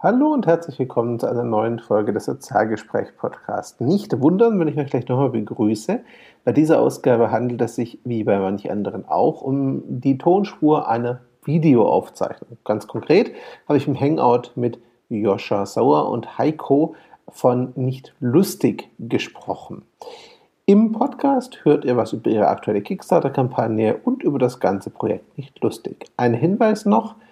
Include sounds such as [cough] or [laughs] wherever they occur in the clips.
Hallo und herzlich willkommen zu einer neuen Folge des Sozialgespräch-Podcasts. Nicht wundern, wenn ich euch gleich nochmal begrüße. Bei dieser Ausgabe handelt es sich, wie bei manchen anderen auch, um die Tonspur einer Videoaufzeichnung. Ganz konkret habe ich im Hangout mit Joscha Sauer und Heiko von Nicht Lustig gesprochen. Im Podcast hört ihr was über ihre aktuelle Kickstarter-Kampagne und über das ganze Projekt Nicht Lustig. Ein Hinweis noch –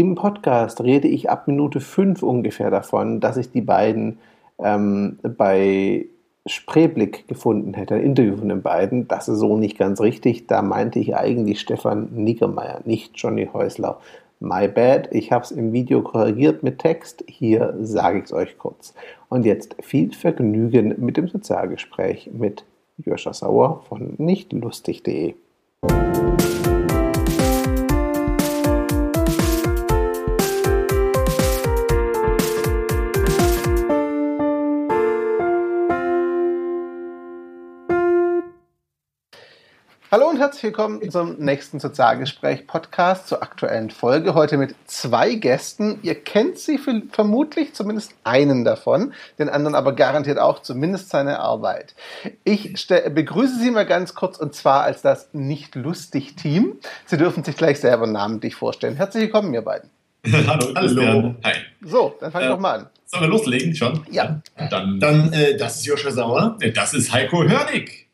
im Podcast rede ich ab Minute 5 ungefähr davon, dass ich die beiden ähm, bei Spreeblick gefunden hätte, ein Interview von den beiden. Das ist so nicht ganz richtig. Da meinte ich eigentlich Stefan Niggemeier, nicht Johnny Häusler. My bad, ich habe es im Video korrigiert mit Text. Hier sage ich es euch kurz. Und jetzt viel Vergnügen mit dem Sozialgespräch mit Joscha Sauer von nichtlustig.de. Hallo und herzlich willkommen zum nächsten Sozialgespräch-Podcast zur aktuellen Folge. Heute mit zwei Gästen. Ihr kennt sie vermutlich, zumindest einen davon, den anderen aber garantiert auch, zumindest seine Arbeit. Ich begrüße Sie mal ganz kurz und zwar als das Nicht-Lustig-Team. Sie dürfen sich gleich selber namentlich vorstellen. Herzlich willkommen, ihr beiden. Hallo, Hallo. Hi. So, dann fangen wir äh, doch mal an. Sollen wir loslegen schon? Ja. Dann, dann äh, das ist Joscha Sauer. Das ist Heiko Hörnig.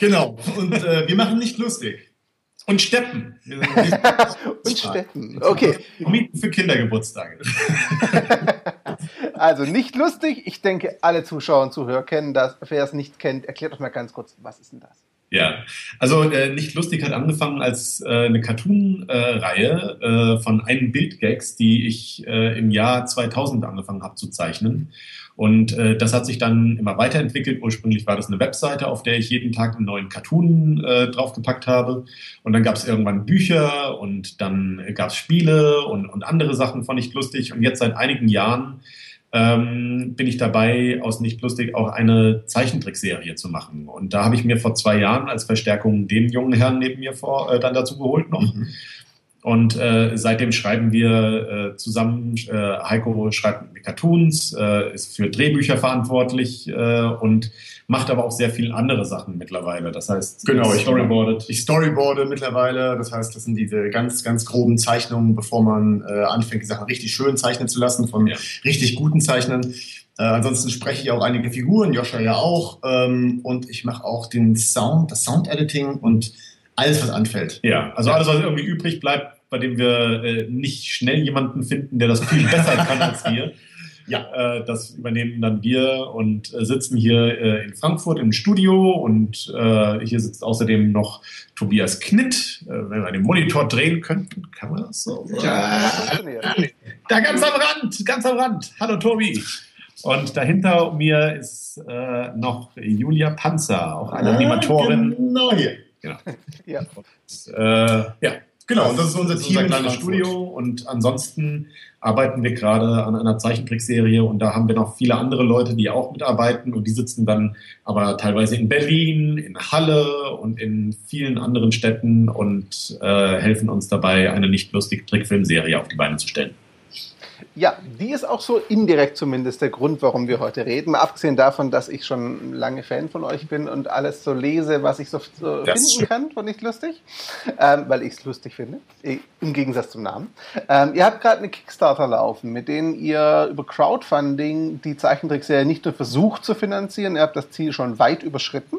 Genau. Und äh, wir machen nicht lustig. Und Steppen. [laughs] und Steppen. Okay. Mieten für Kindergeburtstage. [laughs] [laughs] also nicht lustig. Ich denke, alle Zuschauer und Zuhörer kennen das. Wer es nicht kennt, erklärt doch mal ganz kurz, was ist denn das? Ja, also äh, nicht lustig hat angefangen als äh, eine Cartoon-Reihe äh, von einen Bildgags, die ich äh, im Jahr 2000 angefangen habe zu zeichnen. Und äh, das hat sich dann immer weiterentwickelt. Ursprünglich war das eine Webseite, auf der ich jeden Tag einen neuen Cartoon äh, draufgepackt habe. Und dann gab es irgendwann Bücher und dann gab es Spiele und, und andere Sachen von nicht lustig. Und jetzt seit einigen Jahren ähm, bin ich dabei, aus Nicht Lustig auch eine Zeichentrickserie zu machen. Und da habe ich mir vor zwei Jahren als Verstärkung den jungen Herrn neben mir vor, äh, dann dazu geholt noch. Mhm. Und äh, seitdem schreiben wir äh, zusammen. Äh, Heiko schreibt mit Cartoons, äh, ist für Drehbücher verantwortlich äh, und macht aber auch sehr viele andere Sachen mittlerweile. Das heißt, genau, ich storyboardet. Ich storyboarde mittlerweile. Das heißt, das sind diese ganz, ganz groben Zeichnungen, bevor man äh, anfängt, die Sachen richtig schön zeichnen zu lassen von ja. richtig guten Zeichnern. Äh, ansonsten spreche ich auch einige Figuren, Joscha ja auch. Ähm, und ich mache auch den Sound, das Sound-Editing und alles, was anfällt. Ja, also alles, was irgendwie übrig bleibt, bei dem wir äh, nicht schnell jemanden finden, der das viel besser kann als wir. [laughs] Ja, äh, das übernehmen dann wir und äh, sitzen hier äh, in Frankfurt im Studio und äh, hier sitzt außerdem noch Tobias Knitt. Äh, wenn wir den Monitor drehen könnten, kann man das so? Ja. Da ganz am Rand, ganz am Rand. Hallo Tobi. Und dahinter mir ist äh, noch Julia Panzer, auch eine ah, Animatorin. Genau hier. Genau. ja. Und, äh, ja, Genau, und das ist unser das Team. Unser kleines Studio und ansonsten arbeiten wir gerade an einer Zeichentrickserie und da haben wir noch viele andere Leute, die auch mitarbeiten und die sitzen dann aber teilweise in Berlin, in Halle und in vielen anderen Städten und äh, helfen uns dabei, eine nicht lustige Trickfilmserie auf die Beine zu stellen. Ja, die ist auch so indirekt zumindest der Grund, warum wir heute reden. Mal abgesehen davon, dass ich schon lange Fan von euch bin und alles so lese, was ich so, so finden kann von nicht lustig, ähm, weil ich es lustig finde, im Gegensatz zum Namen. Ähm, ihr habt gerade eine Kickstarter laufen, mit denen ihr über Crowdfunding die Zeichentrickserie nicht nur versucht zu finanzieren, ihr habt das Ziel schon weit überschritten.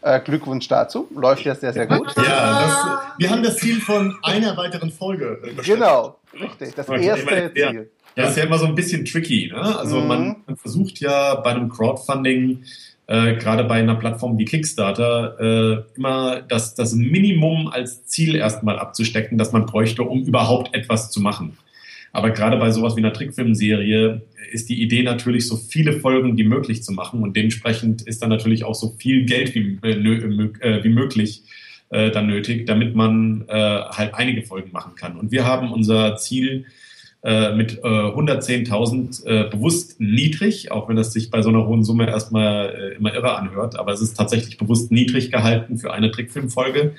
Äh, Glückwunsch dazu. Läuft ja sehr, sehr gut. Ja, das, wir haben das Ziel von einer weiteren Folge überschritten. Genau, richtig. Das erste Ziel. Ja, das ist ja immer so ein bisschen tricky. Ne? Also mhm. man, man, versucht ja bei einem Crowdfunding, äh, gerade bei einer Plattform wie Kickstarter, äh, immer das, das Minimum als Ziel erstmal abzustecken, das man bräuchte, um überhaupt etwas zu machen. Aber gerade bei sowas wie einer Trickfilmserie ist die Idee natürlich, so viele Folgen wie möglich zu machen. Und dementsprechend ist dann natürlich auch so viel Geld wie, äh, äh wie möglich äh, dann nötig, damit man äh, halt einige Folgen machen kann. Und wir haben unser Ziel äh, mit äh, 110.000 äh, bewusst niedrig, auch wenn das sich bei so einer hohen Summe erstmal äh, immer irre anhört, aber es ist tatsächlich bewusst niedrig gehalten für eine Trickfilmfolge,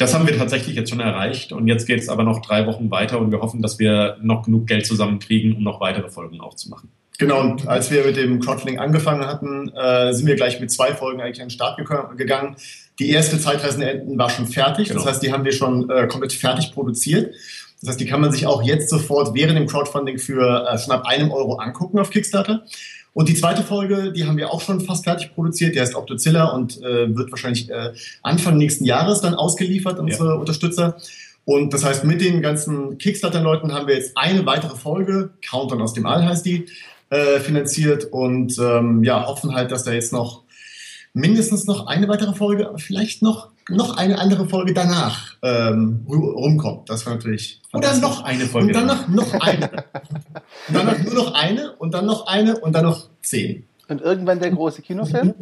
Das haben wir tatsächlich jetzt schon erreicht und jetzt geht es aber noch drei Wochen weiter und wir hoffen, dass wir noch genug Geld zusammenkriegen, um noch weitere Folgen aufzumachen. Genau, und als wir mit dem Crowdfunding angefangen hatten, äh, sind wir gleich mit zwei Folgen eigentlich an den Start gegangen. Die erste Zeitreisenenden war schon fertig, genau. das heißt, die haben wir schon äh, komplett fertig produziert. Das heißt, die kann man sich auch jetzt sofort während dem Crowdfunding für äh, schon ab einem Euro angucken auf Kickstarter. Und die zweite Folge, die haben wir auch schon fast fertig produziert, die heißt Optozilla und äh, wird wahrscheinlich äh, Anfang nächsten Jahres dann ausgeliefert an unsere ja. Unterstützer. Und das heißt, mit den ganzen Kickstarter-Leuten haben wir jetzt eine weitere Folge, Countdown aus dem All heißt die, äh, finanziert und ähm, ja, hoffen halt, dass da jetzt noch mindestens noch eine weitere Folge, aber vielleicht noch, noch eine andere Folge danach ähm, rumkommt. Das war natürlich. Oder noch eine Folge. Und dann noch, noch eine. und dann noch, nur noch eine und dann noch eine und dann noch zehn. Und irgendwann der große Kinofilm?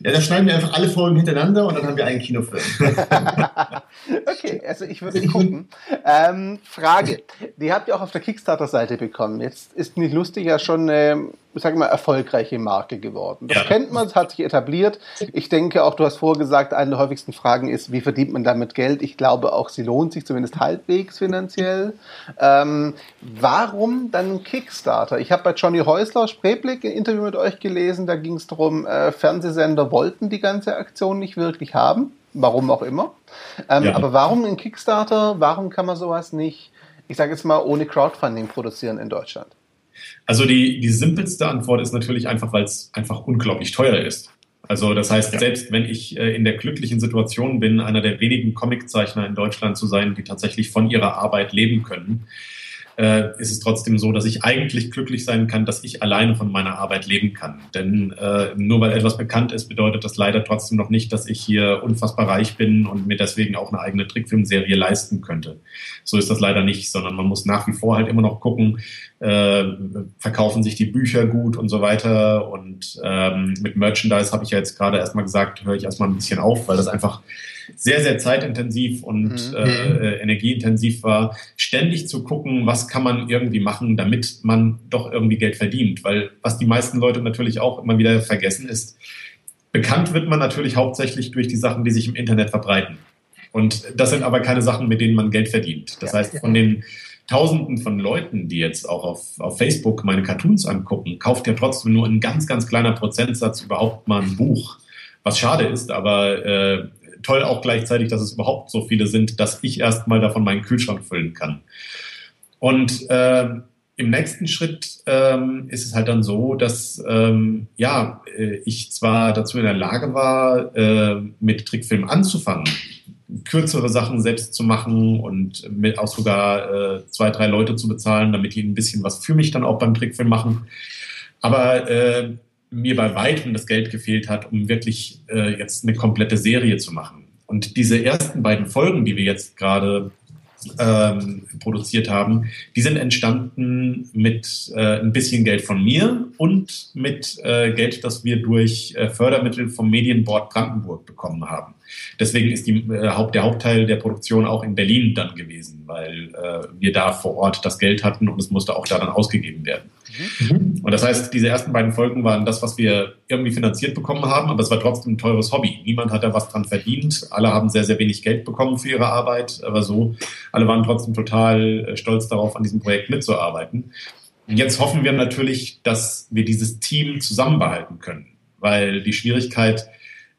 Ja, da schneiden wir einfach alle Folgen hintereinander und dann haben wir einen Kinofilm. [laughs] okay, also ich würde gucken. Ähm, Frage, die habt ihr auch auf der Kickstarter-Seite bekommen. Jetzt ist nicht lustig ja schon eine sag mal, erfolgreiche Marke geworden. Das ja. kennt man, hat sich etabliert. Ich denke auch, du hast vorgesagt, eine der häufigsten Fragen ist, wie verdient man damit Geld? Ich glaube auch, sie lohnt sich zumindest halbwegs finanziell. Ähm, warum dann Kickstarter? Ich habe bei Johnny Häusler Spreeblick ein Interview mit euch gelesen, da ging es darum, äh, Fernsehsender wollten die ganze Aktion nicht wirklich haben. Warum auch immer. Ähm, ja. Aber warum ein Kickstarter? Warum kann man sowas nicht, ich sage jetzt mal, ohne Crowdfunding produzieren in Deutschland? Also die, die simpelste Antwort ist natürlich einfach, weil es einfach unglaublich teuer ist. Also das heißt, ja. selbst wenn ich äh, in der glücklichen Situation bin, einer der wenigen Comiczeichner in Deutschland zu sein, die tatsächlich von ihrer Arbeit leben können, äh, ist es trotzdem so, dass ich eigentlich glücklich sein kann, dass ich alleine von meiner Arbeit leben kann. Denn äh, nur weil etwas bekannt ist, bedeutet das leider trotzdem noch nicht, dass ich hier unfassbar reich bin und mir deswegen auch eine eigene Trickfilmserie leisten könnte. So ist das leider nicht, sondern man muss nach wie vor halt immer noch gucken, äh, verkaufen sich die Bücher gut und so weiter. Und ähm, mit Merchandise habe ich ja jetzt gerade erstmal gesagt, höre ich erstmal ein bisschen auf, weil das einfach sehr, sehr zeitintensiv und mhm. äh, energieintensiv war, ständig zu gucken, was kann man irgendwie machen, damit man doch irgendwie Geld verdient. Weil was die meisten Leute natürlich auch immer wieder vergessen ist, bekannt wird man natürlich hauptsächlich durch die Sachen, die sich im Internet verbreiten. Und das sind aber keine Sachen, mit denen man Geld verdient. Das heißt, von den Tausenden von Leuten, die jetzt auch auf, auf Facebook meine Cartoons angucken, kauft ja trotzdem nur ein ganz, ganz kleiner Prozentsatz überhaupt mal ein Buch. Was schade ist, aber äh, toll auch gleichzeitig, dass es überhaupt so viele sind, dass ich erstmal davon meinen Kühlschrank füllen kann. Und äh, im nächsten Schritt ähm, ist es halt dann so, dass ähm, ja, äh, ich zwar dazu in der Lage war, äh, mit Trickfilm anzufangen, kürzere Sachen selbst zu machen und mit auch sogar äh, zwei, drei Leute zu bezahlen, damit die ein bisschen was für mich dann auch beim Trickfilm machen. Aber äh, mir bei weitem das Geld gefehlt hat, um wirklich äh, jetzt eine komplette Serie zu machen. Und diese ersten beiden Folgen, die wir jetzt gerade ähm, produziert haben, die sind entstanden mit äh, ein bisschen Geld von mir und mit äh, Geld, das wir durch äh, Fördermittel vom Medienboard Brandenburg bekommen haben. Deswegen ist die, äh, Haupt, der Hauptteil der Produktion auch in Berlin dann gewesen, weil äh, wir da vor Ort das Geld hatten und es musste auch da dann ausgegeben werden. Mhm. Und das heißt, diese ersten beiden Folgen waren das, was wir irgendwie finanziert bekommen haben, aber es war trotzdem ein teures Hobby. Niemand hat da was dran verdient. Alle haben sehr, sehr wenig Geld bekommen für ihre Arbeit, aber so, alle waren trotzdem total äh, stolz darauf, an diesem Projekt mitzuarbeiten. Und jetzt hoffen wir natürlich, dass wir dieses Team zusammenbehalten können, weil die Schwierigkeit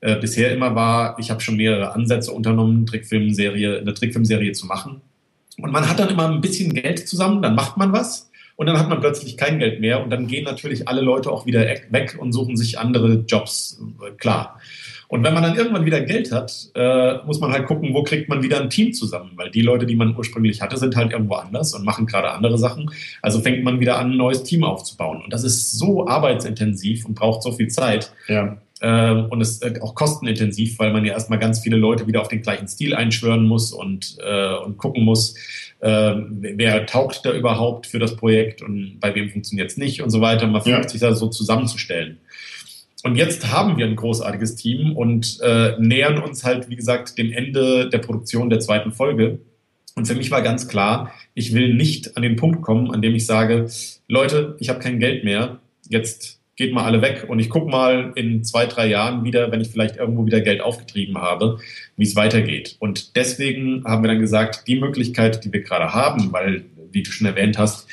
äh, bisher immer war, ich habe schon mehrere Ansätze unternommen, Trickfilmserie, eine Trickfilmserie zu machen. Und man hat dann immer ein bisschen Geld zusammen, dann macht man was und dann hat man plötzlich kein Geld mehr und dann gehen natürlich alle Leute auch wieder weg und suchen sich andere Jobs, klar. Und wenn man dann irgendwann wieder Geld hat, äh, muss man halt gucken, wo kriegt man wieder ein Team zusammen, weil die Leute, die man ursprünglich hatte, sind halt irgendwo anders und machen gerade andere Sachen. Also fängt man wieder an, ein neues Team aufzubauen. Und das ist so arbeitsintensiv und braucht so viel Zeit. Ja. Äh, und ist äh, auch kostenintensiv, weil man ja erstmal ganz viele Leute wieder auf den gleichen Stil einschwören muss und, äh, und gucken muss, äh, wer taugt da überhaupt für das Projekt und bei wem funktioniert es nicht und so weiter. Man versucht ja. sich da so zusammenzustellen. Und jetzt haben wir ein großartiges Team und äh, nähern uns halt, wie gesagt, dem Ende der Produktion der zweiten Folge. Und für mich war ganz klar, ich will nicht an den Punkt kommen, an dem ich sage, Leute, ich habe kein Geld mehr, jetzt geht mal alle weg und ich gucke mal in zwei, drei Jahren wieder, wenn ich vielleicht irgendwo wieder Geld aufgetrieben habe, wie es weitergeht. Und deswegen haben wir dann gesagt, die Möglichkeit, die wir gerade haben, weil, wie du schon erwähnt hast,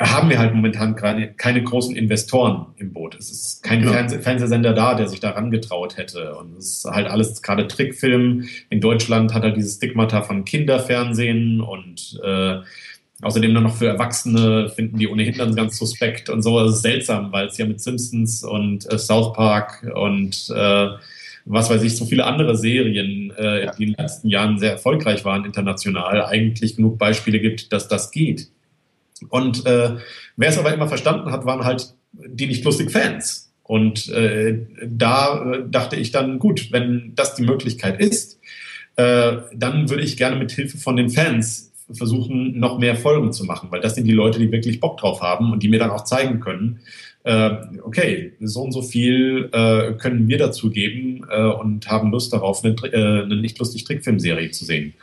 haben wir halt momentan gerade keine großen Investoren im Boot. Es ist kein. Fernseh Fernsehsender da, der sich daran getraut hätte. Und es ist halt alles gerade Trickfilm. In Deutschland hat er dieses Stigmata von Kinderfernsehen und äh, außerdem dann noch für Erwachsene finden die ohnehin dann ganz suspekt und so. Das ist seltsam, weil es ja mit Simpsons und äh, South Park und äh, was weiß ich, so viele andere Serien, äh, die in den letzten Jahren sehr erfolgreich waren international, eigentlich genug Beispiele gibt, dass das geht. Und äh, wer es aber immer verstanden hat, waren halt die nicht lustig Fans. Und äh, da äh, dachte ich dann, gut, wenn das die Möglichkeit ist, äh, dann würde ich gerne mit Hilfe von den Fans versuchen, noch mehr Folgen zu machen, weil das sind die Leute, die wirklich Bock drauf haben und die mir dann auch zeigen können, äh, okay, so und so viel äh, können wir dazu geben äh, und haben Lust darauf, eine, äh, eine nicht lustig Trickfilmserie zu sehen.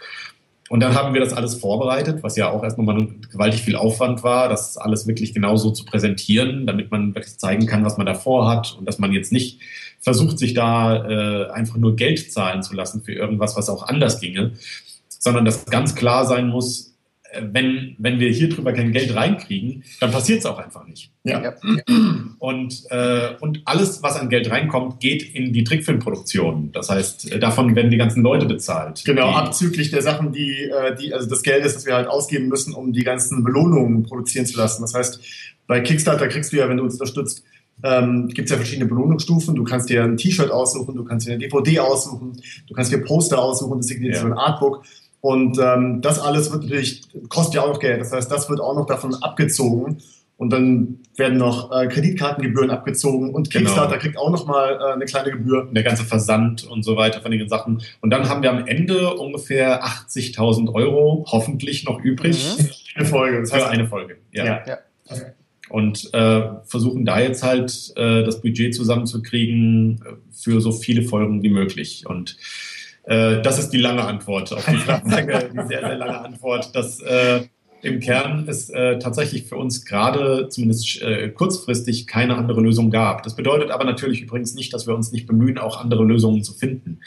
Und dann haben wir das alles vorbereitet, was ja auch erst nochmal gewaltig viel Aufwand war, das alles wirklich genauso zu präsentieren, damit man wirklich zeigen kann, was man davor hat und dass man jetzt nicht versucht, sich da äh, einfach nur Geld zahlen zu lassen für irgendwas, was auch anders ginge, sondern dass ganz klar sein muss, wenn, wenn wir hier drüber kein Geld reinkriegen, dann passiert es auch einfach nicht. Ja. Und, äh, und alles, was an Geld reinkommt, geht in die Trickfilmproduktion. Das heißt, äh, davon werden die ganzen Leute bezahlt. Genau, abzüglich der Sachen, die, äh, die, also das Geld ist, das wir halt ausgeben müssen, um die ganzen Belohnungen produzieren zu lassen. Das heißt, bei Kickstarter kriegst du ja, wenn du uns unterstützt, ähm, gibt es ja verschiedene Belohnungsstufen. Du kannst dir ein T-Shirt aussuchen, du kannst dir eine DVD aussuchen, du kannst dir Poster aussuchen, das ist ja. so ein Artbook. Und ähm, das alles wird natürlich, kostet ja auch noch Geld. Das heißt, das wird auch noch davon abgezogen. Und dann werden noch äh, Kreditkartengebühren abgezogen und genau. Kickstarter genau. kriegt auch noch mal äh, eine kleine Gebühr. Der ganze Versand und so weiter von den Sachen. Und dann haben wir am Ende ungefähr 80.000 Euro hoffentlich noch übrig. Mhm. Eine Folge. Das heißt, Für eine Folge, ja. ja. ja. Und äh, versuchen da jetzt halt äh, das Budget zusammenzukriegen für so viele Folgen wie möglich. Und äh, das ist die lange Antwort auf die [laughs] Frage, die sehr, sehr lange Antwort. Das äh, im Kern es äh, tatsächlich für uns gerade zumindest äh, kurzfristig keine andere Lösung gab. Das bedeutet aber natürlich übrigens nicht, dass wir uns nicht bemühen, auch andere Lösungen zu finden.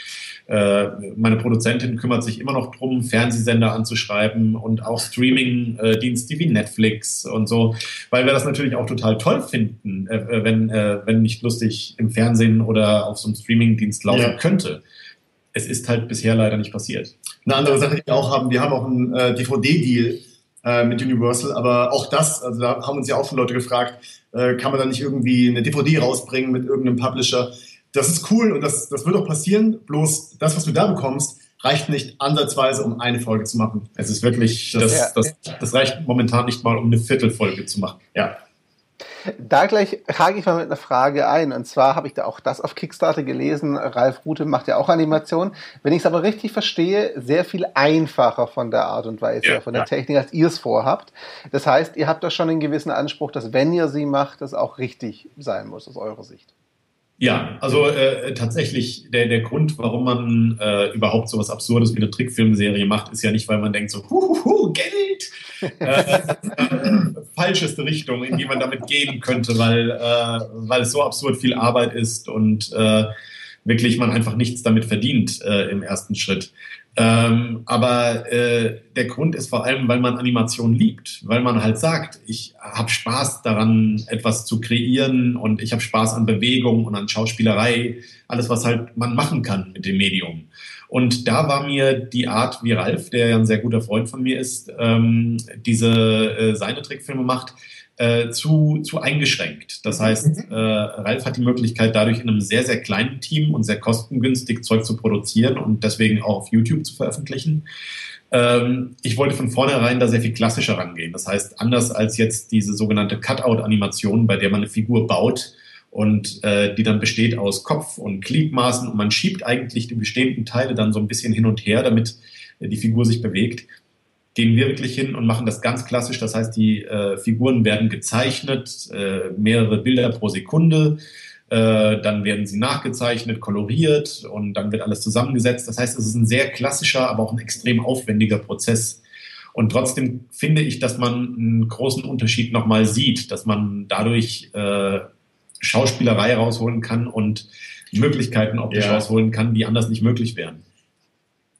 Äh, meine Produzentin kümmert sich immer noch drum, Fernsehsender anzuschreiben und auch Streaming-Dienste wie Netflix und so, weil wir das natürlich auch total toll finden, äh, wenn, wenn nicht lustig im Fernsehen oder auf so einem Streaming-Dienst laufen ja. könnte es ist halt bisher leider nicht passiert. Eine andere Sache, die wir auch haben, wir haben auch einen äh, DVD-Deal äh, mit Universal, aber auch das, also da haben uns ja auch schon Leute gefragt, äh, kann man da nicht irgendwie eine DVD rausbringen mit irgendeinem Publisher? Das ist cool und das, das wird auch passieren, bloß das, was du da bekommst, reicht nicht ansatzweise, um eine Folge zu machen. Es ist wirklich, das, das, das reicht momentan nicht mal, um eine Viertelfolge zu machen. Ja. Da gleich hake ich mal mit einer Frage ein. Und zwar habe ich da auch das auf Kickstarter gelesen. Ralf Rute macht ja auch Animation. Wenn ich es aber richtig verstehe, sehr viel einfacher von der Art und Weise, ja, von der ja. Technik, als ihr es vorhabt. Das heißt, ihr habt doch schon einen gewissen Anspruch, dass wenn ihr sie macht, das auch richtig sein muss aus eurer Sicht. Ja, also äh, tatsächlich der, der Grund, warum man äh, überhaupt so was Absurdes wie eine Trickfilmserie macht, ist ja nicht, weil man denkt so, huhuhu, Geld! [laughs] äh, äh, falscheste Richtung, in die man damit gehen könnte, weil, äh, weil es so absurd viel Arbeit ist und äh, wirklich man einfach nichts damit verdient äh, im ersten Schritt. Ähm, aber äh, der Grund ist vor allem, weil man Animation liebt, weil man halt sagt, ich habe Spaß daran, etwas zu kreieren und ich habe Spaß an Bewegung und an Schauspielerei, alles, was halt man machen kann mit dem Medium. Und da war mir die Art, wie Ralf, der ja ein sehr guter Freund von mir ist, ähm, diese äh, seine Trickfilme macht, äh, zu, zu eingeschränkt. Das heißt, mhm. äh, Ralf hat die Möglichkeit, dadurch in einem sehr, sehr kleinen Team und sehr kostengünstig Zeug zu produzieren und deswegen auch auf YouTube zu veröffentlichen. Ähm, ich wollte von vornherein da sehr viel klassischer rangehen. Das heißt, anders als jetzt diese sogenannte Cutout-Animation, bei der man eine Figur baut und äh, die dann besteht aus Kopf und Gliedmaßen und man schiebt eigentlich die bestehenden Teile dann so ein bisschen hin und her, damit die Figur sich bewegt gehen wir wirklich hin und machen das ganz klassisch. Das heißt, die äh, Figuren werden gezeichnet, äh, mehrere Bilder pro Sekunde. Äh, dann werden sie nachgezeichnet, koloriert und dann wird alles zusammengesetzt. Das heißt, es ist ein sehr klassischer, aber auch ein extrem aufwendiger Prozess. Und trotzdem finde ich, dass man einen großen Unterschied nochmal sieht, dass man dadurch äh, Schauspielerei rausholen kann und Möglichkeiten optisch ja. rausholen kann, die anders nicht möglich wären.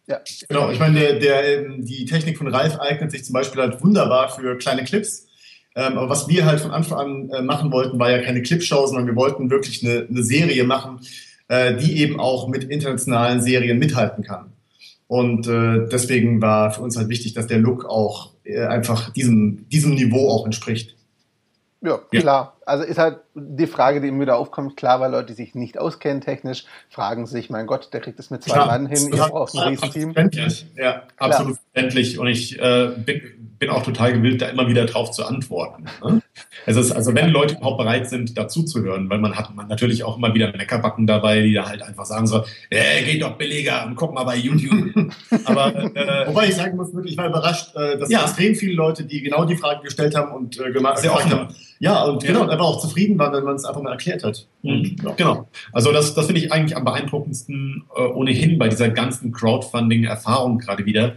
Ja. Genau, ich meine, der, der, ähm, die Technik von Ralf eignet sich zum Beispiel halt wunderbar für kleine Clips. Ähm, aber was wir halt von Anfang an äh, machen wollten, war ja keine Clipshow, sondern wir wollten wirklich eine, eine Serie machen, äh, die eben auch mit internationalen Serien mithalten kann. Und äh, deswegen war für uns halt wichtig, dass der Look auch äh, einfach diesem, diesem Niveau auch entspricht. Ja, klar. Also ist halt die Frage, die immer wieder aufkommt, klar, weil Leute, die sich nicht auskennen technisch, fragen sich, mein Gott, der kriegt es mit zwei klar, Mann hin, ihr braucht ein Riesenteam. Ja, absolut verständlich. Und ich äh, bin, bin auch total gewillt, da immer wieder drauf zu antworten. Ne? Es ist, also wenn Leute überhaupt bereit sind, dazu zu hören, weil man hat man natürlich auch immer wieder Meckerbacken dabei, die da halt einfach sagen so, äh, geht doch billiger und guck mal bei YouTube. [laughs] Aber, äh, Wobei ich sagen muss, wirklich, ich war überrascht, äh, dass ja. extrem viele Leute, die genau die Frage gestellt haben und äh, gemacht Sehr haben. Ja, und genau, und einfach auch zufrieden waren, wenn man es einfach mal erklärt hat. Und, ja. Genau. Also das, das finde ich eigentlich am beeindruckendsten äh, ohnehin bei dieser ganzen Crowdfunding-Erfahrung gerade wieder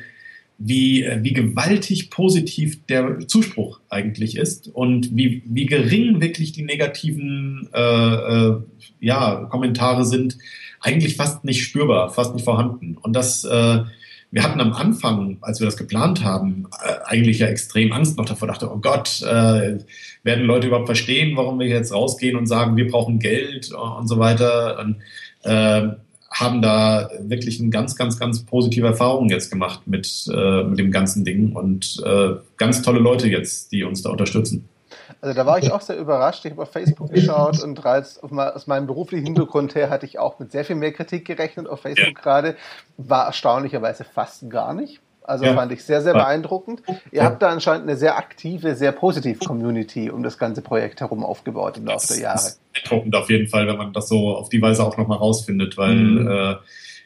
wie, äh, wie gewaltig positiv der Zuspruch eigentlich ist und wie, wie gering wirklich die negativen äh, äh, ja, Kommentare sind, eigentlich fast nicht spürbar, fast nicht vorhanden. Und das, äh, wir hatten am Anfang, als wir das geplant haben, äh, eigentlich ja extrem Angst noch davor, dachte, oh Gott, äh, werden Leute überhaupt verstehen, warum wir jetzt rausgehen und sagen, wir brauchen Geld und so weiter. Und, äh, haben da wirklich eine ganz, ganz, ganz positive Erfahrung jetzt gemacht mit, äh, mit dem ganzen Ding und äh, ganz tolle Leute jetzt, die uns da unterstützen. Also da war ich auch sehr überrascht. Ich habe auf Facebook geschaut und bereits aus meinem beruflichen Hintergrund her hatte ich auch mit sehr viel mehr Kritik gerechnet auf Facebook ja. gerade. War erstaunlicherweise fast gar nicht. Also ja. fand ich sehr, sehr beeindruckend. Ihr habt da anscheinend eine sehr aktive, sehr positive Community um das ganze Projekt herum aufgebaut im Laufe der Jahre. Das ist beeindruckend auf jeden Fall, wenn man das so auf die Weise auch nochmal rausfindet, weil mhm. äh,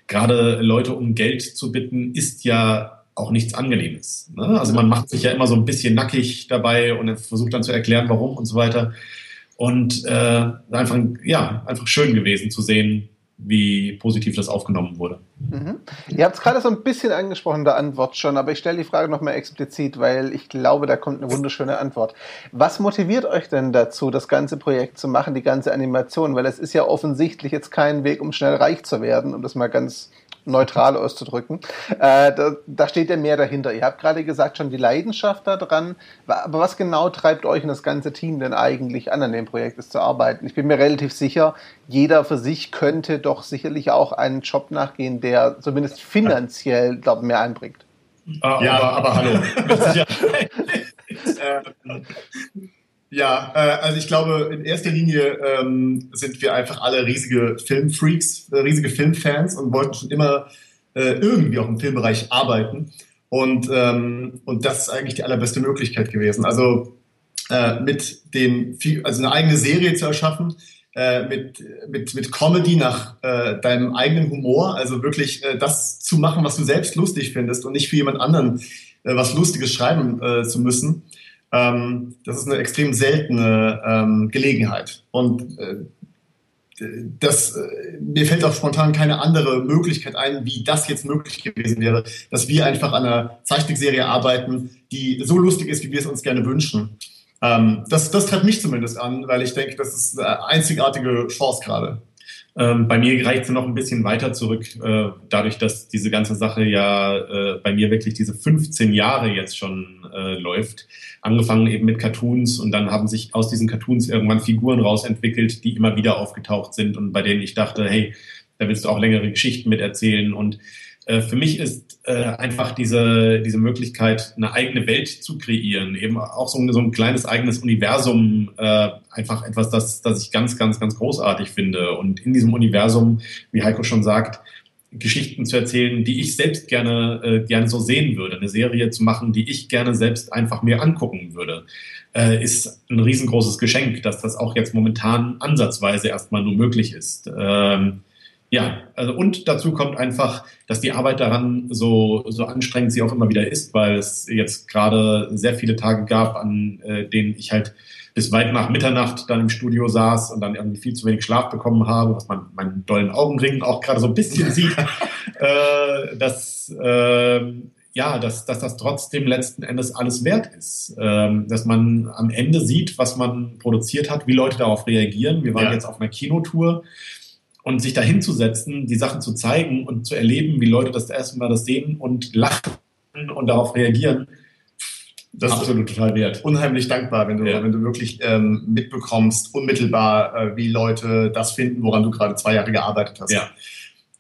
gerade Leute um Geld zu bitten, ist ja auch nichts Angenehmes. Ne? Also man macht sich ja immer so ein bisschen nackig dabei und versucht dann zu erklären, warum und so weiter. Und äh, einfach, ja, einfach schön gewesen zu sehen, wie positiv das aufgenommen wurde. Mhm. Ihr habt es gerade so ein bisschen angesprochen, der Antwort schon, aber ich stelle die Frage nochmal explizit, weil ich glaube, da kommt eine wunderschöne Antwort. Was motiviert euch denn dazu, das ganze Projekt zu machen, die ganze Animation? Weil es ist ja offensichtlich jetzt kein Weg, um schnell reich zu werden, um das mal ganz neutral auszudrücken. Äh, da, da, steht ja mehr dahinter. Ihr habt gerade gesagt, schon die Leidenschaft daran. Aber was genau treibt euch und das ganze Team denn eigentlich an, an dem Projekt ist zu arbeiten? Ich bin mir relativ sicher, jeder für sich könnte doch sicherlich auch einen Job nachgehen, der zumindest finanziell, glaube mehr einbringt. Ah, ja, aber, aber hallo. [laughs] [laughs] ja, äh, also ich glaube, in erster Linie ähm, sind wir einfach alle riesige Filmfreaks, äh, riesige Filmfans und wollten schon immer äh, irgendwie auch im Filmbereich arbeiten. Und, ähm, und das ist eigentlich die allerbeste Möglichkeit gewesen. Also äh, mit dem, also eine eigene Serie zu erschaffen, äh, mit, mit, mit Comedy nach äh, deinem eigenen Humor, also wirklich äh, das zu machen, was du selbst lustig findest und nicht für jemand anderen äh, was Lustiges schreiben äh, zu müssen ähm, das ist eine extrem seltene ähm, Gelegenheit. Und äh, das, äh, mir fällt auch spontan keine andere Möglichkeit ein, wie das jetzt möglich gewesen wäre, dass wir einfach an einer Zeichentrickserie arbeiten, die so lustig ist, wie wir es uns gerne wünschen. Ähm, das, das treibt mich zumindest an, weil ich denke, das ist eine einzigartige Chance gerade. Ähm, bei mir reicht es noch ein bisschen weiter zurück, äh, dadurch, dass diese ganze Sache ja äh, bei mir wirklich diese 15 Jahre jetzt schon äh, läuft. Angefangen eben mit Cartoons und dann haben sich aus diesen Cartoons irgendwann Figuren rausentwickelt, die immer wieder aufgetaucht sind und bei denen ich dachte, hey, da willst du auch längere Geschichten mit erzählen und für mich ist äh, einfach diese, diese Möglichkeit, eine eigene Welt zu kreieren, eben auch so ein, so ein kleines eigenes Universum, äh, einfach etwas, das, das ich ganz, ganz, ganz großartig finde. Und in diesem Universum, wie Heiko schon sagt, Geschichten zu erzählen, die ich selbst gerne, äh, gerne so sehen würde. Eine Serie zu machen, die ich gerne selbst einfach mir angucken würde, äh, ist ein riesengroßes Geschenk, dass das auch jetzt momentan ansatzweise erstmal nur möglich ist. Ähm, ja, also und dazu kommt einfach, dass die Arbeit daran so, so anstrengend sie auch immer wieder ist, weil es jetzt gerade sehr viele Tage gab, an äh, denen ich halt bis weit nach Mitternacht dann im Studio saß und dann irgendwie viel zu wenig Schlaf bekommen habe, was man meinen dollen Augenringen auch gerade so ein bisschen [laughs] sieht. äh, das, äh, ja, dass, dass das trotzdem letzten Endes alles wert ist. Ähm, dass man am Ende sieht, was man produziert hat, wie Leute darauf reagieren. Wir waren ja. jetzt auf einer Kinotour und sich dahin zu setzen, die Sachen zu zeigen und zu erleben, wie Leute das erste Mal das sehen und lachen und darauf reagieren. Das Absolut ist total wert. Unheimlich dankbar, wenn du, ja. wenn du wirklich ähm, mitbekommst, unmittelbar, äh, wie Leute das finden, woran du gerade zwei Jahre gearbeitet hast. Ja.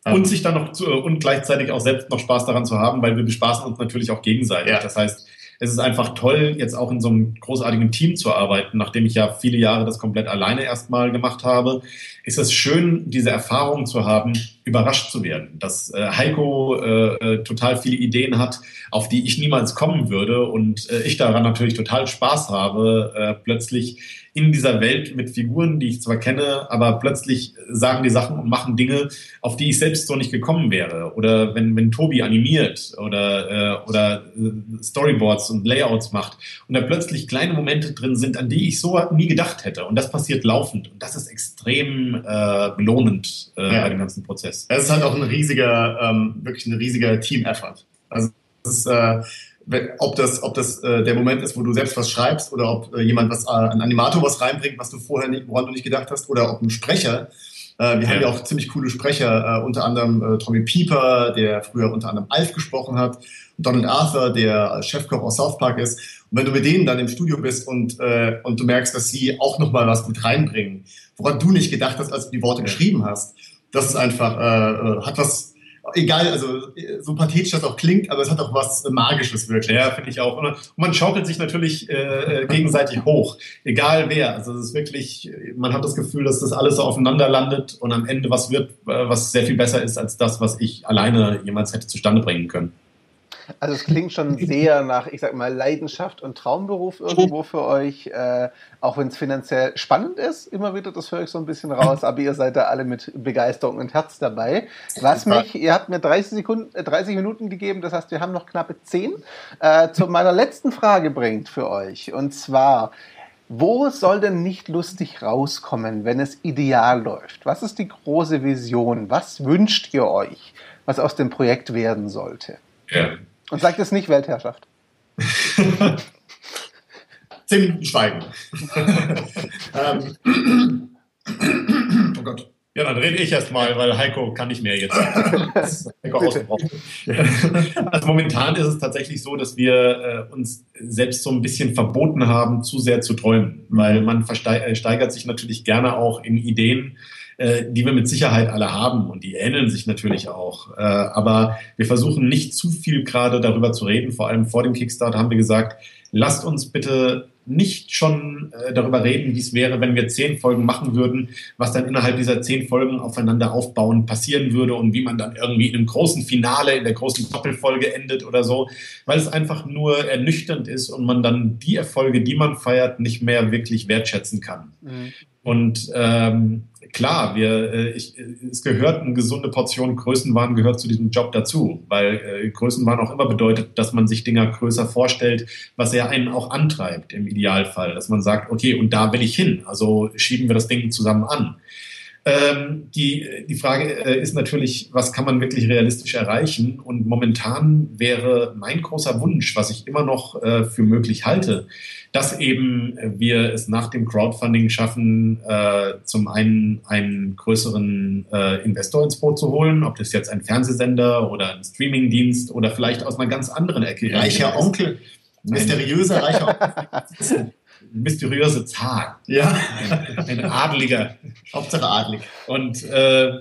Ähm, und sich dann noch zu, und gleichzeitig auch selbst noch Spaß daran zu haben, weil wir bespaßen uns natürlich auch gegenseitig. Ja. Das heißt, es ist einfach toll, jetzt auch in so einem großartigen Team zu arbeiten, nachdem ich ja viele Jahre das komplett alleine erstmal gemacht habe. Ist es schön, diese Erfahrung zu haben, überrascht zu werden, dass äh, Heiko äh, äh, total viele Ideen hat, auf die ich niemals kommen würde und äh, ich daran natürlich total Spaß habe, äh, plötzlich in dieser Welt mit Figuren, die ich zwar kenne, aber plötzlich sagen die Sachen und machen Dinge, auf die ich selbst so nicht gekommen wäre. Oder wenn, wenn Tobi animiert oder, äh, oder Storyboards und Layouts macht und da plötzlich kleine Momente drin sind, an die ich so nie gedacht hätte. Und das passiert laufend. Und das ist extrem belohnend ja. bei dem ganzen Prozess ist. Es ist halt auch ein riesiger, ähm, wirklich ein riesiger Team-Effort. Also das ist, äh, ob das, ob das äh, der Moment ist, wo du selbst was schreibst oder ob äh, jemand was, äh, ein Animator was reinbringt, was du vorher nicht, woran du nicht gedacht hast, oder ob ein Sprecher. Äh, wir ja. haben ja auch ziemlich coole Sprecher, äh, unter anderem äh, Tommy Pieper, der früher unter anderem Alf gesprochen hat, Donald Arthur, der Chefkoch aus South Park ist. Und wenn du mit denen dann im Studio bist und, äh, und du merkst, dass sie auch nochmal was mit reinbringen, woran du nicht gedacht hast, als du die Worte geschrieben hast, das ist einfach, äh, äh, hat was, egal, also so pathetisch das auch klingt, aber es hat auch was Magisches wirklich. Ja, finde ich auch. Und man schaukelt sich natürlich äh, äh, gegenseitig hoch, egal wer. Also es ist wirklich, man hat das Gefühl, dass das alles so aufeinander landet und am Ende was wird, äh, was sehr viel besser ist als das, was ich alleine jemals hätte zustande bringen können. Also es klingt schon sehr nach, ich sag mal, Leidenschaft und Traumberuf irgendwo für euch, äh, auch wenn es finanziell spannend ist, immer wieder, das höre ich so ein bisschen raus, aber ihr seid da alle mit Begeisterung und Herz dabei. Was mich, ihr habt mir 30 Sekunden, 30 äh, Minuten gegeben, das heißt, wir haben noch knappe 10, äh, zu meiner letzten Frage bringt für euch. Und zwar, wo soll denn nicht lustig rauskommen, wenn es ideal läuft? Was ist die große Vision? Was wünscht ihr euch, was aus dem Projekt werden sollte? Ja. Und sagt es nicht Weltherrschaft. [laughs] Zehn Minuten Schweigen. [laughs] ähm. oh Gott. Ja, dann rede ich erst mal, weil Heiko kann nicht mehr jetzt. [laughs] Heiko also momentan ist es tatsächlich so, dass wir äh, uns selbst so ein bisschen verboten haben, zu sehr zu träumen, weil man steigert sich natürlich gerne auch in Ideen, äh, die wir mit Sicherheit alle haben und die ähneln sich natürlich auch. Äh, aber wir versuchen nicht zu viel gerade darüber zu reden. Vor allem vor dem Kickstart haben wir gesagt, lasst uns bitte nicht schon äh, darüber reden, wie es wäre, wenn wir zehn Folgen machen würden, was dann innerhalb dieser zehn Folgen aufeinander aufbauen passieren würde und wie man dann irgendwie in einem großen Finale, in der großen Doppelfolge endet oder so, weil es einfach nur ernüchternd ist und man dann die Erfolge, die man feiert, nicht mehr wirklich wertschätzen kann. Mhm. Und ähm, klar, wir, äh, ich, es gehört eine gesunde Portion Größenwahn gehört zu diesem Job dazu, weil äh, Größenwahn auch immer bedeutet, dass man sich Dinger größer vorstellt, was er einen auch antreibt im Idealfall, dass man sagt, okay, und da will ich hin, also schieben wir das Ding zusammen an. Ähm, die, die Frage äh, ist natürlich, was kann man wirklich realistisch erreichen? Und momentan wäre mein großer Wunsch, was ich immer noch äh, für möglich halte, dass eben wir es nach dem Crowdfunding schaffen, äh, zum einen einen größeren äh, Investor ins Boot zu holen, ob das jetzt ein Fernsehsender oder ein Streamingdienst oder vielleicht aus einer ganz anderen Ecke. Reicher Onkel, mysteriöser reicher [laughs] Onkel. Mysteriöse Zahn. Ja. Ein, ein Adliger. Hauptsache adlig. Und, äh,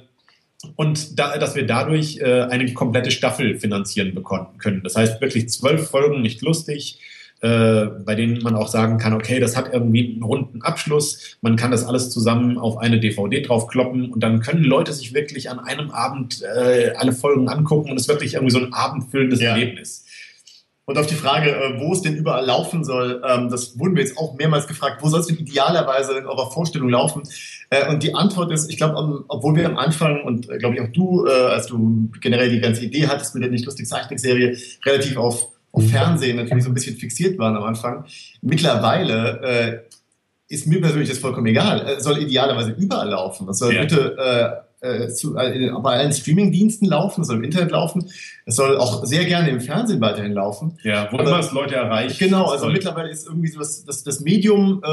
und da, dass wir dadurch äh, eine komplette Staffel finanzieren bekommen können. Das heißt wirklich zwölf Folgen, nicht lustig, äh, bei denen man auch sagen kann, okay, das hat irgendwie einen runden Abschluss, man kann das alles zusammen auf eine DVD draufkloppen und dann können Leute sich wirklich an einem Abend äh, alle Folgen angucken und es ist wirklich irgendwie so ein abendfüllendes ja. Erlebnis. Und auf die Frage, äh, wo es denn überall laufen soll, ähm, das wurden wir jetzt auch mehrmals gefragt, wo soll es denn idealerweise in eurer Vorstellung laufen? Äh, und die Antwort ist, ich glaube, obwohl wir am Anfang und glaube ich auch du, als du generell die ganze Idee hattest mit der nicht lustig Zeichentrickserie, relativ auf auf Fernsehen natürlich so ein bisschen fixiert waren am Anfang. Mittlerweile äh, ist mir persönlich das vollkommen egal. Es soll idealerweise überall laufen. Es soll ja. bitte äh, zu, äh, bei allen Streaming-Diensten laufen, es soll im Internet laufen, es soll auch sehr gerne im Fernsehen weiterhin laufen. Ja, wo immer es Leute erreicht. Genau, also mittlerweile ist irgendwie so das, das, das Medium äh,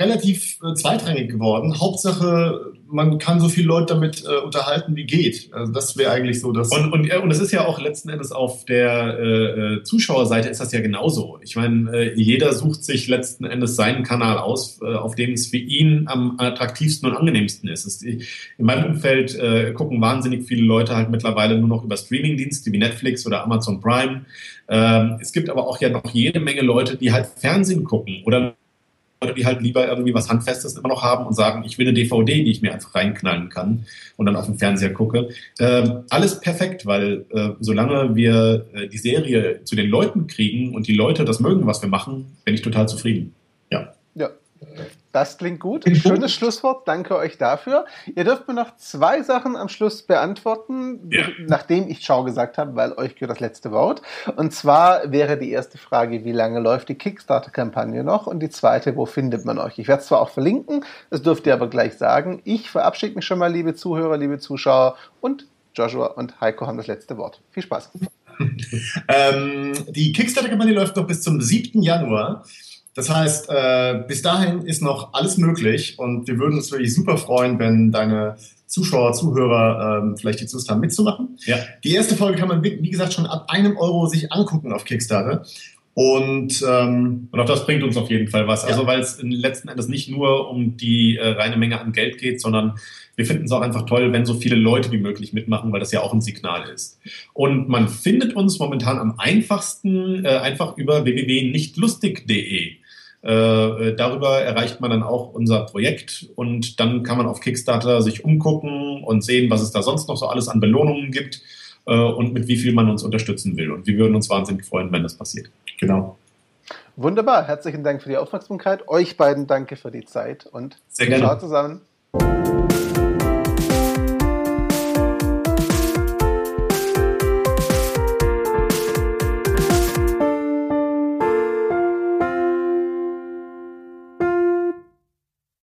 relativ äh, zweitrangig geworden. Hauptsache, man kann so viele Leute damit äh, unterhalten, wie geht. Also das wäre eigentlich so das. Und, und, und es ist ja auch letzten Endes auf der äh, Zuschauerseite ist das ja genauso. Ich meine, jeder sucht sich letzten Endes seinen Kanal aus, auf dem es für ihn am attraktivsten und angenehmsten ist. Es, in meinem Umfeld äh, gucken wahnsinnig viele Leute halt mittlerweile nur noch über Streamingdienste wie Netflix oder Amazon Prime. Ähm, es gibt aber auch ja noch jede Menge Leute, die halt Fernsehen gucken oder Leute, die halt lieber irgendwie was Handfestes immer noch haben und sagen, ich will eine DVD, die ich mir einfach reinknallen kann und dann auf dem Fernseher gucke. Ähm, alles perfekt, weil äh, solange wir äh, die Serie zu den Leuten kriegen und die Leute das mögen, was wir machen, bin ich total zufrieden. Ja. Ja. Das klingt gut. Schönes Schlusswort. Danke euch dafür. Ihr dürft mir noch zwei Sachen am Schluss beantworten, ja. nachdem ich Ciao gesagt habe, weil euch gehört das letzte Wort. Und zwar wäre die erste Frage, wie lange läuft die Kickstarter-Kampagne noch? Und die zweite, wo findet man euch? Ich werde es zwar auch verlinken, das dürft ihr aber gleich sagen. Ich verabschiede mich schon mal, liebe Zuhörer, liebe Zuschauer und Joshua und Heiko haben das letzte Wort. Viel Spaß. [laughs] ähm, die Kickstarter-Kampagne läuft noch bis zum 7. Januar. Das heißt, äh, bis dahin ist noch alles möglich und wir würden uns wirklich super freuen, wenn deine Zuschauer, Zuhörer ähm, vielleicht jetzt Lust haben mitzumachen. Ja. Die erste Folge kann man, wie gesagt, schon ab einem Euro sich angucken auf Kickstarter. Und, ähm, und auch das bringt uns auf jeden Fall was. Also ja. weil es letzten Endes nicht nur um die äh, reine Menge an Geld geht, sondern wir finden es auch einfach toll, wenn so viele Leute wie möglich mitmachen, weil das ja auch ein Signal ist. Und man findet uns momentan am einfachsten äh, einfach über www.nichtlustig.de. Äh, äh, darüber erreicht man dann auch unser Projekt und dann kann man auf Kickstarter sich umgucken und sehen, was es da sonst noch so alles an Belohnungen gibt äh, und mit wie viel man uns unterstützen will. Und wir würden uns wahnsinnig freuen, wenn das passiert. Genau. Wunderbar. Herzlichen Dank für die Aufmerksamkeit. Euch beiden danke für die Zeit und Sehr gerne. ciao zusammen.